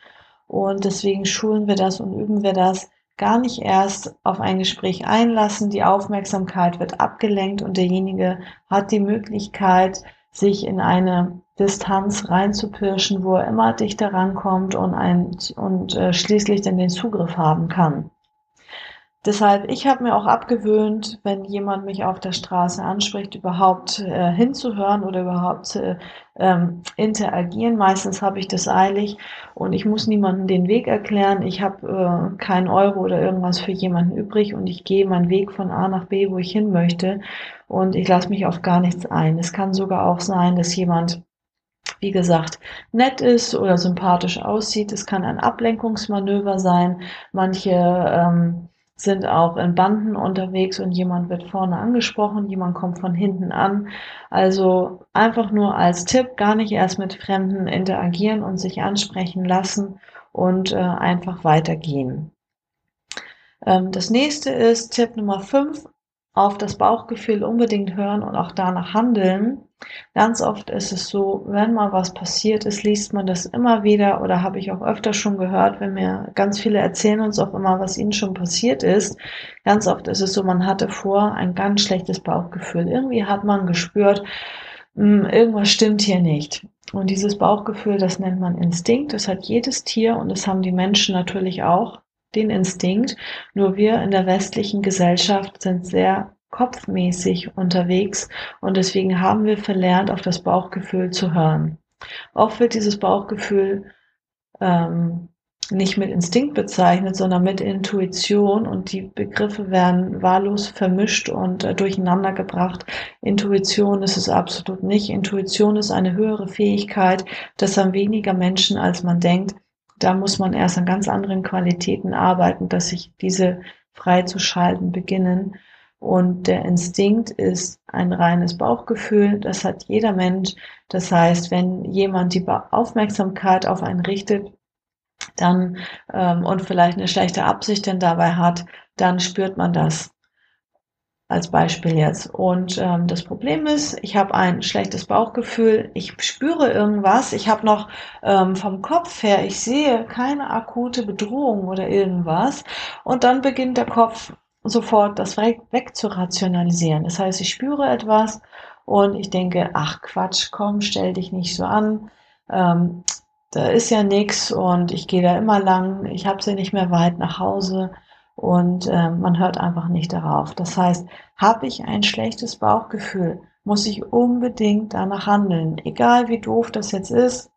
und deswegen schulen wir das und üben wir das gar nicht erst auf ein Gespräch einlassen. Die Aufmerksamkeit wird abgelenkt und derjenige hat die Möglichkeit, sich in eine Distanz reinzupirschen, wo er immer dichter rankommt und, ein, und äh, schließlich dann den Zugriff haben kann. Deshalb, ich habe mir auch abgewöhnt, wenn jemand mich auf der Straße anspricht, überhaupt äh, hinzuhören oder überhaupt äh, ähm, interagieren. Meistens habe ich das eilig und ich muss niemandem den Weg erklären. Ich habe äh, keinen Euro oder irgendwas für jemanden übrig und ich gehe meinen Weg von A nach B, wo ich hin möchte und ich lasse mich auf gar nichts ein. Es kann sogar auch sein, dass jemand wie gesagt, nett ist oder sympathisch aussieht. Es kann ein Ablenkungsmanöver sein. Manche ähm, sind auch in Banden unterwegs und jemand wird vorne angesprochen, jemand kommt von hinten an. Also einfach nur als Tipp, gar nicht erst mit Fremden interagieren und sich ansprechen lassen und äh, einfach weitergehen. Ähm, das nächste ist Tipp Nummer 5, auf das Bauchgefühl unbedingt hören und auch danach handeln. Ganz oft ist es so, wenn mal was passiert ist, liest man das immer wieder oder habe ich auch öfter schon gehört, wenn mir ganz viele erzählen uns auch immer, was ihnen schon passiert ist. Ganz oft ist es so, man hatte vor ein ganz schlechtes Bauchgefühl. Irgendwie hat man gespürt, hm, irgendwas stimmt hier nicht. Und dieses Bauchgefühl, das nennt man Instinkt. Das hat jedes Tier und das haben die Menschen natürlich auch, den Instinkt. Nur wir in der westlichen Gesellschaft sind sehr kopfmäßig unterwegs und deswegen haben wir verlernt, auf das Bauchgefühl zu hören. Oft wird dieses Bauchgefühl ähm, nicht mit Instinkt bezeichnet, sondern mit Intuition und die Begriffe werden wahllos vermischt und äh, durcheinander gebracht. Intuition ist es absolut nicht. Intuition ist eine höhere Fähigkeit. Das haben weniger Menschen, als man denkt. Da muss man erst an ganz anderen Qualitäten arbeiten, dass sich diese freizuschalten beginnen. Und der Instinkt ist ein reines Bauchgefühl. Das hat jeder Mensch. Das heißt, wenn jemand die Aufmerksamkeit auf einen richtet, dann ähm, und vielleicht eine schlechte Absicht denn dabei hat, dann spürt man das als Beispiel jetzt. Und ähm, das Problem ist, ich habe ein schlechtes Bauchgefühl, ich spüre irgendwas, ich habe noch ähm, vom Kopf her, ich sehe keine akute Bedrohung oder irgendwas. Und dann beginnt der Kopf sofort das weg, zu rationalisieren. Das heißt, ich spüre etwas und ich denke, ach Quatsch, komm, stell dich nicht so an. Ähm, da ist ja nichts und ich gehe da immer lang, ich habe sie nicht mehr weit nach Hause und äh, man hört einfach nicht darauf. Das heißt, habe ich ein schlechtes Bauchgefühl, muss ich unbedingt danach handeln, egal wie doof das jetzt ist.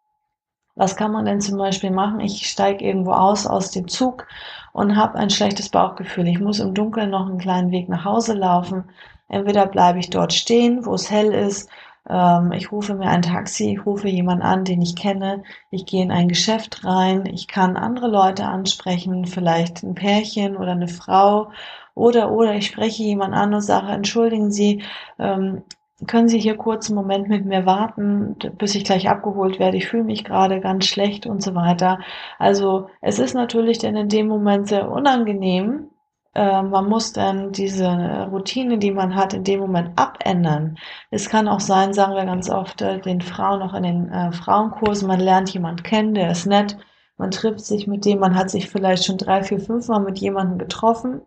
Was kann man denn zum Beispiel machen? Ich steige irgendwo aus aus dem Zug und habe ein schlechtes Bauchgefühl. Ich muss im Dunkeln noch einen kleinen Weg nach Hause laufen. Entweder bleibe ich dort stehen, wo es hell ist, ähm, ich rufe mir ein Taxi, ich rufe jemanden an, den ich kenne, ich gehe in ein Geschäft rein, ich kann andere Leute ansprechen, vielleicht ein Pärchen oder eine Frau oder oder ich spreche jemanden an und sage, entschuldigen Sie, ähm, können Sie hier kurz einen Moment mit mir warten, bis ich gleich abgeholt werde? Ich fühle mich gerade ganz schlecht und so weiter. Also es ist natürlich dann in dem Moment sehr unangenehm, äh, man muss dann diese Routine, die man hat, in dem Moment abändern. Es kann auch sein, sagen wir ganz oft äh, den Frauen auch in den äh, Frauenkursen, man lernt jemand kennen, der ist nett, man trifft sich mit dem, man hat sich vielleicht schon drei, vier, fünf Mal mit jemandem getroffen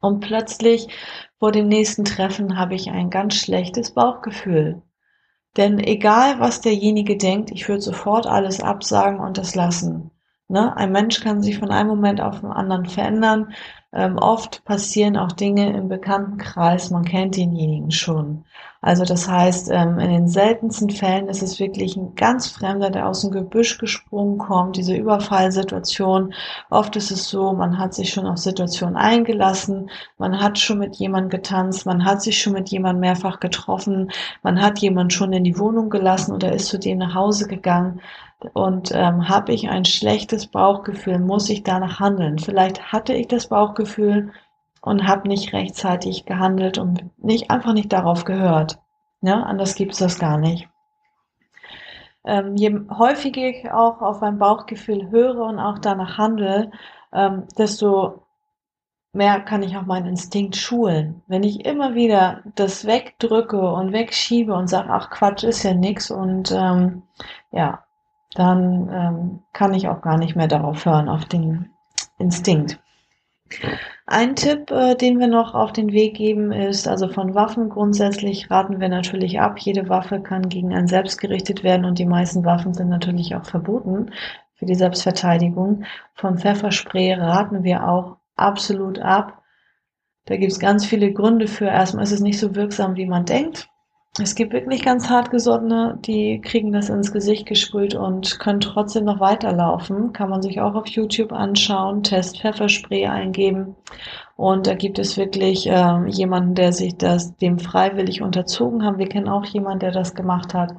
und plötzlich vor dem nächsten Treffen habe ich ein ganz schlechtes Bauchgefühl. Denn egal, was derjenige denkt, ich würde sofort alles absagen und das lassen. Ne? Ein Mensch kann sich von einem Moment auf den anderen verändern. Ähm, oft passieren auch Dinge im Bekanntenkreis, man kennt denjenigen schon. Also das heißt, ähm, in den seltensten Fällen ist es wirklich ein ganz Fremder, der aus dem Gebüsch gesprungen kommt, diese Überfallsituation. Oft ist es so, man hat sich schon auf Situationen eingelassen, man hat schon mit jemandem getanzt, man hat sich schon mit jemandem mehrfach getroffen, man hat jemanden schon in die Wohnung gelassen oder ist zu dem nach Hause gegangen und ähm, habe ich ein schlechtes Bauchgefühl, muss ich danach handeln. Vielleicht hatte ich das Bauchgefühl und habe nicht rechtzeitig gehandelt und nicht einfach nicht darauf gehört. Ja, anders gibt es das gar nicht. Ähm, je häufiger ich auch auf mein Bauchgefühl höre und auch danach handle, ähm, desto mehr kann ich auch meinen Instinkt schulen. Wenn ich immer wieder das wegdrücke und wegschiebe und sage, ach Quatsch, ist ja nix und ähm, ja, dann ähm, kann ich auch gar nicht mehr darauf hören, auf den Instinkt. Ein Tipp, äh, den wir noch auf den Weg geben, ist, also von Waffen grundsätzlich raten wir natürlich ab. Jede Waffe kann gegen einen selbst gerichtet werden und die meisten Waffen sind natürlich auch verboten für die Selbstverteidigung. Von Pfefferspray raten wir auch absolut ab. Da gibt es ganz viele Gründe für. Erstmal ist es nicht so wirksam, wie man denkt. Es gibt wirklich ganz hartgesottene, die kriegen das ins Gesicht gesprüht und können trotzdem noch weiterlaufen. Kann man sich auch auf YouTube anschauen, Test Pfefferspray eingeben. Und da gibt es wirklich äh, jemanden, der sich das dem freiwillig unterzogen hat. Wir kennen auch jemanden, der das gemacht hat,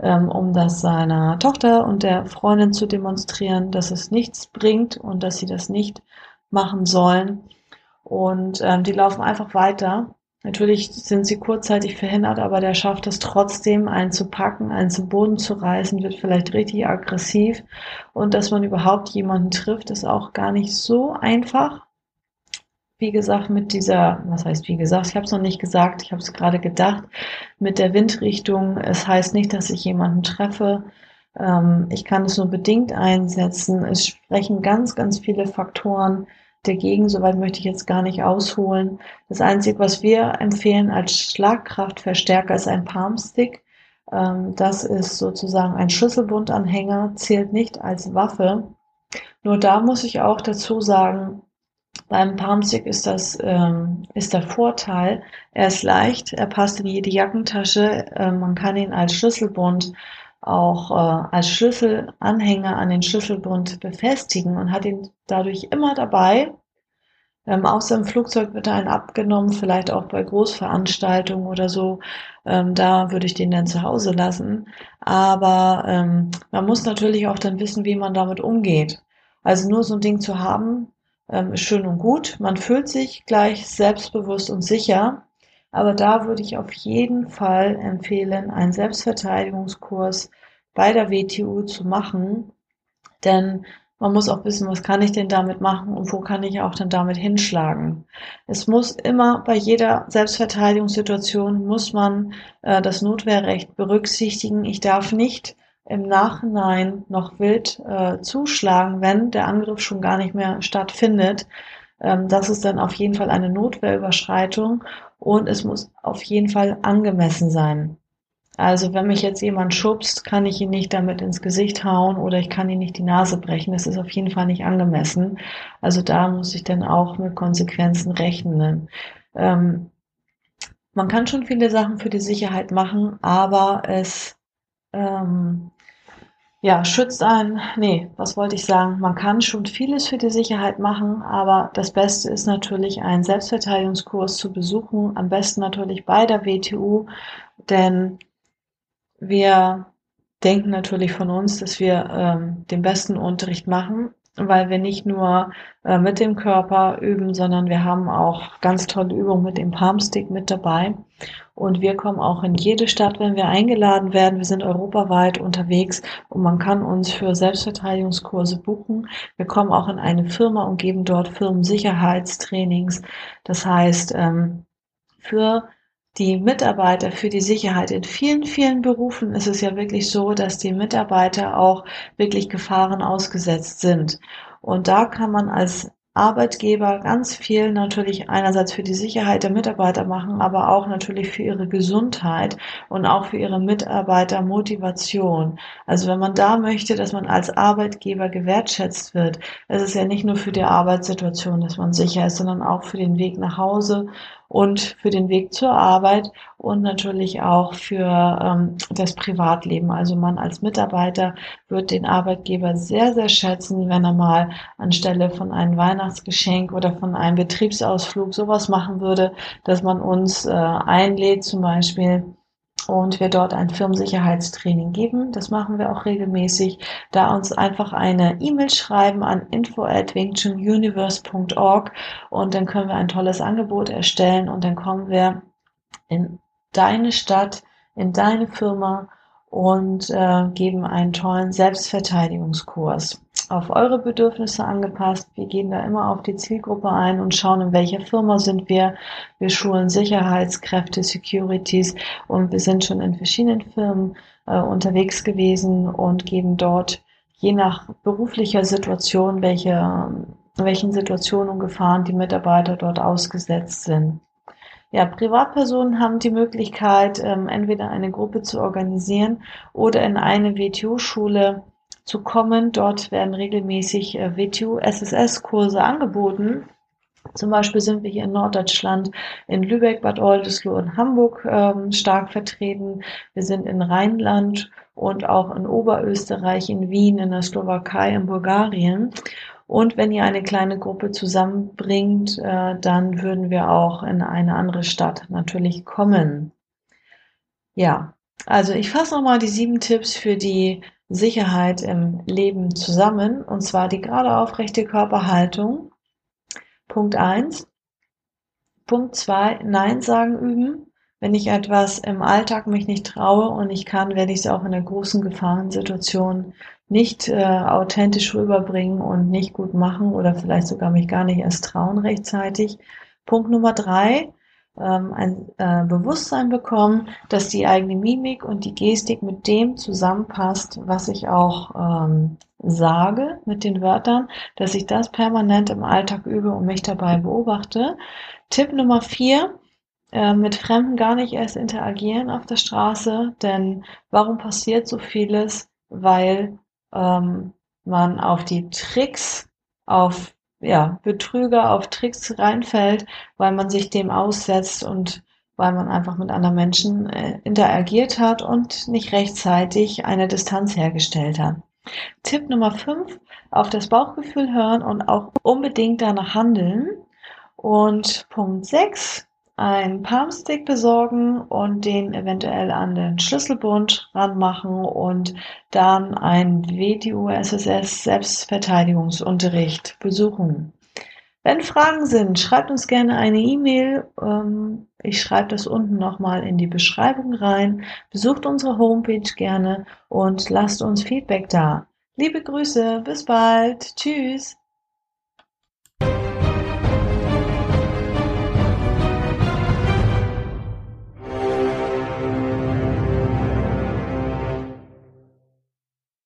ähm, um das seiner Tochter und der Freundin zu demonstrieren, dass es nichts bringt und dass sie das nicht machen sollen. Und ähm, die laufen einfach weiter Natürlich sind sie kurzzeitig verhindert, aber der schafft es trotzdem, einen zu packen, einen zum Boden zu reißen, wird vielleicht richtig aggressiv. Und dass man überhaupt jemanden trifft, ist auch gar nicht so einfach. Wie gesagt, mit dieser, was heißt wie gesagt, ich habe es noch nicht gesagt, ich habe es gerade gedacht, mit der Windrichtung. Es heißt nicht, dass ich jemanden treffe. Ähm, ich kann es nur bedingt einsetzen. Es sprechen ganz, ganz viele Faktoren dagegen. Soweit möchte ich jetzt gar nicht ausholen. Das Einzige, was wir empfehlen als Schlagkraftverstärker, ist ein Palmstick. Ähm, das ist sozusagen ein Schlüsselbundanhänger, zählt nicht als Waffe. Nur da muss ich auch dazu sagen, Beim Palmstick ist das ähm, ist der Vorteil, er ist leicht, er passt in jede Jackentasche, äh, man kann ihn als Schlüsselbund auch äh, als Schlüsselanhänger an den Schlüsselbund befestigen und hat ihn dadurch immer dabei. Ähm, außer im Flugzeug wird er einen abgenommen, vielleicht auch bei Großveranstaltungen oder so. Ähm, da würde ich den dann zu Hause lassen. Aber ähm, man muss natürlich auch dann wissen, wie man damit umgeht. Also nur so ein Ding zu haben, ähm, ist schön und gut. Man fühlt sich gleich selbstbewusst und sicher. Aber da würde ich auf jeden Fall empfehlen, einen Selbstverteidigungskurs bei der WTU zu machen. Denn man muss auch wissen, was kann ich denn damit machen und wo kann ich auch dann damit hinschlagen. Es muss immer bei jeder Selbstverteidigungssituation muss man äh, das Notwehrrecht berücksichtigen. Ich darf nicht im Nachhinein noch wild äh, zuschlagen, wenn der Angriff schon gar nicht mehr stattfindet. Ähm, das ist dann auf jeden Fall eine Notwehrüberschreitung und es muss auf jeden Fall angemessen sein. Also wenn mich jetzt jemand schubst, kann ich ihn nicht damit ins Gesicht hauen oder ich kann ihn nicht die Nase brechen. Das ist auf jeden Fall nicht angemessen. Also da muss ich dann auch mit Konsequenzen rechnen. Ähm, man kann schon viele Sachen für die Sicherheit machen, aber es ähm, ja, schützt einen, nee, was wollte ich sagen? Man kann schon vieles für die Sicherheit machen, aber das Beste ist natürlich, einen Selbstverteidigungskurs zu besuchen. Am besten natürlich bei der WTU, denn wir denken natürlich von uns, dass wir ähm, den besten Unterricht machen, weil wir nicht nur äh, mit dem Körper üben, sondern wir haben auch ganz tolle Übungen mit dem Palmstick mit dabei. Und wir kommen auch in jede Stadt, wenn wir eingeladen werden. Wir sind europaweit unterwegs und man kann uns für Selbstverteidigungskurse buchen. Wir kommen auch in eine Firma und geben dort Firmensicherheitstrainings. Das heißt, ähm, für die Mitarbeiter für die Sicherheit. In vielen, vielen Berufen ist es ja wirklich so, dass die Mitarbeiter auch wirklich Gefahren ausgesetzt sind. Und da kann man als Arbeitgeber ganz viel natürlich einerseits für die Sicherheit der Mitarbeiter machen, aber auch natürlich für ihre Gesundheit und auch für ihre Mitarbeitermotivation. Also wenn man da möchte, dass man als Arbeitgeber gewertschätzt wird, es ist ja nicht nur für die Arbeitssituation, dass man sicher ist, sondern auch für den Weg nach Hause und für den Weg zur Arbeit und natürlich auch für ähm, das Privatleben. Also man als Mitarbeiter wird den Arbeitgeber sehr, sehr schätzen, wenn er mal anstelle von einem Weihnachtsgeschenk oder von einem Betriebsausflug sowas machen würde, dass man uns äh, einlädt zum Beispiel und wir dort ein Firmensicherheitstraining geben. Das machen wir auch regelmäßig. Da uns einfach eine E-Mail schreiben an info at info@wingchununiverse.org und dann können wir ein tolles Angebot erstellen und dann kommen wir in deine Stadt, in deine Firma und äh, geben einen tollen Selbstverteidigungskurs auf eure Bedürfnisse angepasst. Wir gehen da immer auf die Zielgruppe ein und schauen, in welcher Firma sind wir. Wir schulen Sicherheitskräfte, Securities und wir sind schon in verschiedenen Firmen äh, unterwegs gewesen und geben dort je nach beruflicher Situation, welche, welchen Situationen und Gefahren die Mitarbeiter dort ausgesetzt sind. Ja, Privatpersonen haben die Möglichkeit, ähm, entweder eine Gruppe zu organisieren oder in eine WTO-Schule zu kommen. Dort werden regelmäßig äh, WTO-SSS-Kurse angeboten. Zum Beispiel sind wir hier in Norddeutschland in Lübeck, Bad Oldesloe und Hamburg ähm, stark vertreten. Wir sind in Rheinland und auch in Oberösterreich, in Wien, in der Slowakei, in Bulgarien. Und wenn ihr eine kleine Gruppe zusammenbringt, äh, dann würden wir auch in eine andere Stadt natürlich kommen. Ja, also ich fasse nochmal die sieben Tipps für die Sicherheit im Leben zusammen, und zwar die gerade aufrechte Körperhaltung. Punkt eins. Punkt zwei, Nein sagen üben. Wenn ich etwas im Alltag mich nicht traue und ich kann, werde ich es auch in der großen Gefahrensituation nicht äh, authentisch rüberbringen und nicht gut machen oder vielleicht sogar mich gar nicht erst trauen rechtzeitig. Punkt Nummer drei, ähm, ein äh, Bewusstsein bekommen, dass die eigene Mimik und die Gestik mit dem zusammenpasst, was ich auch ähm, sage mit den Wörtern, dass ich das permanent im Alltag übe und mich dabei beobachte. Tipp Nummer vier, äh, mit Fremden gar nicht erst interagieren auf der Straße, denn warum passiert so vieles? Weil ähm, man auf die Tricks, auf ja, Betrüger auf Tricks reinfällt, weil man sich dem aussetzt und weil man einfach mit anderen Menschen äh, interagiert hat und nicht rechtzeitig eine Distanz hergestellt hat. Tipp Nummer 5, auf das Bauchgefühl hören und auch unbedingt danach handeln. Und Punkt 6, ein Palmstick besorgen und den eventuell an den Schlüsselbund ranmachen und dann ein WTU-SSS Selbstverteidigungsunterricht besuchen. Wenn Fragen sind, schreibt uns gerne eine E-Mail. Ähm, ich schreibe das unten nochmal in die Beschreibung rein. Besucht unsere Homepage gerne und lasst uns Feedback da. Liebe Grüße, bis bald. Tschüss.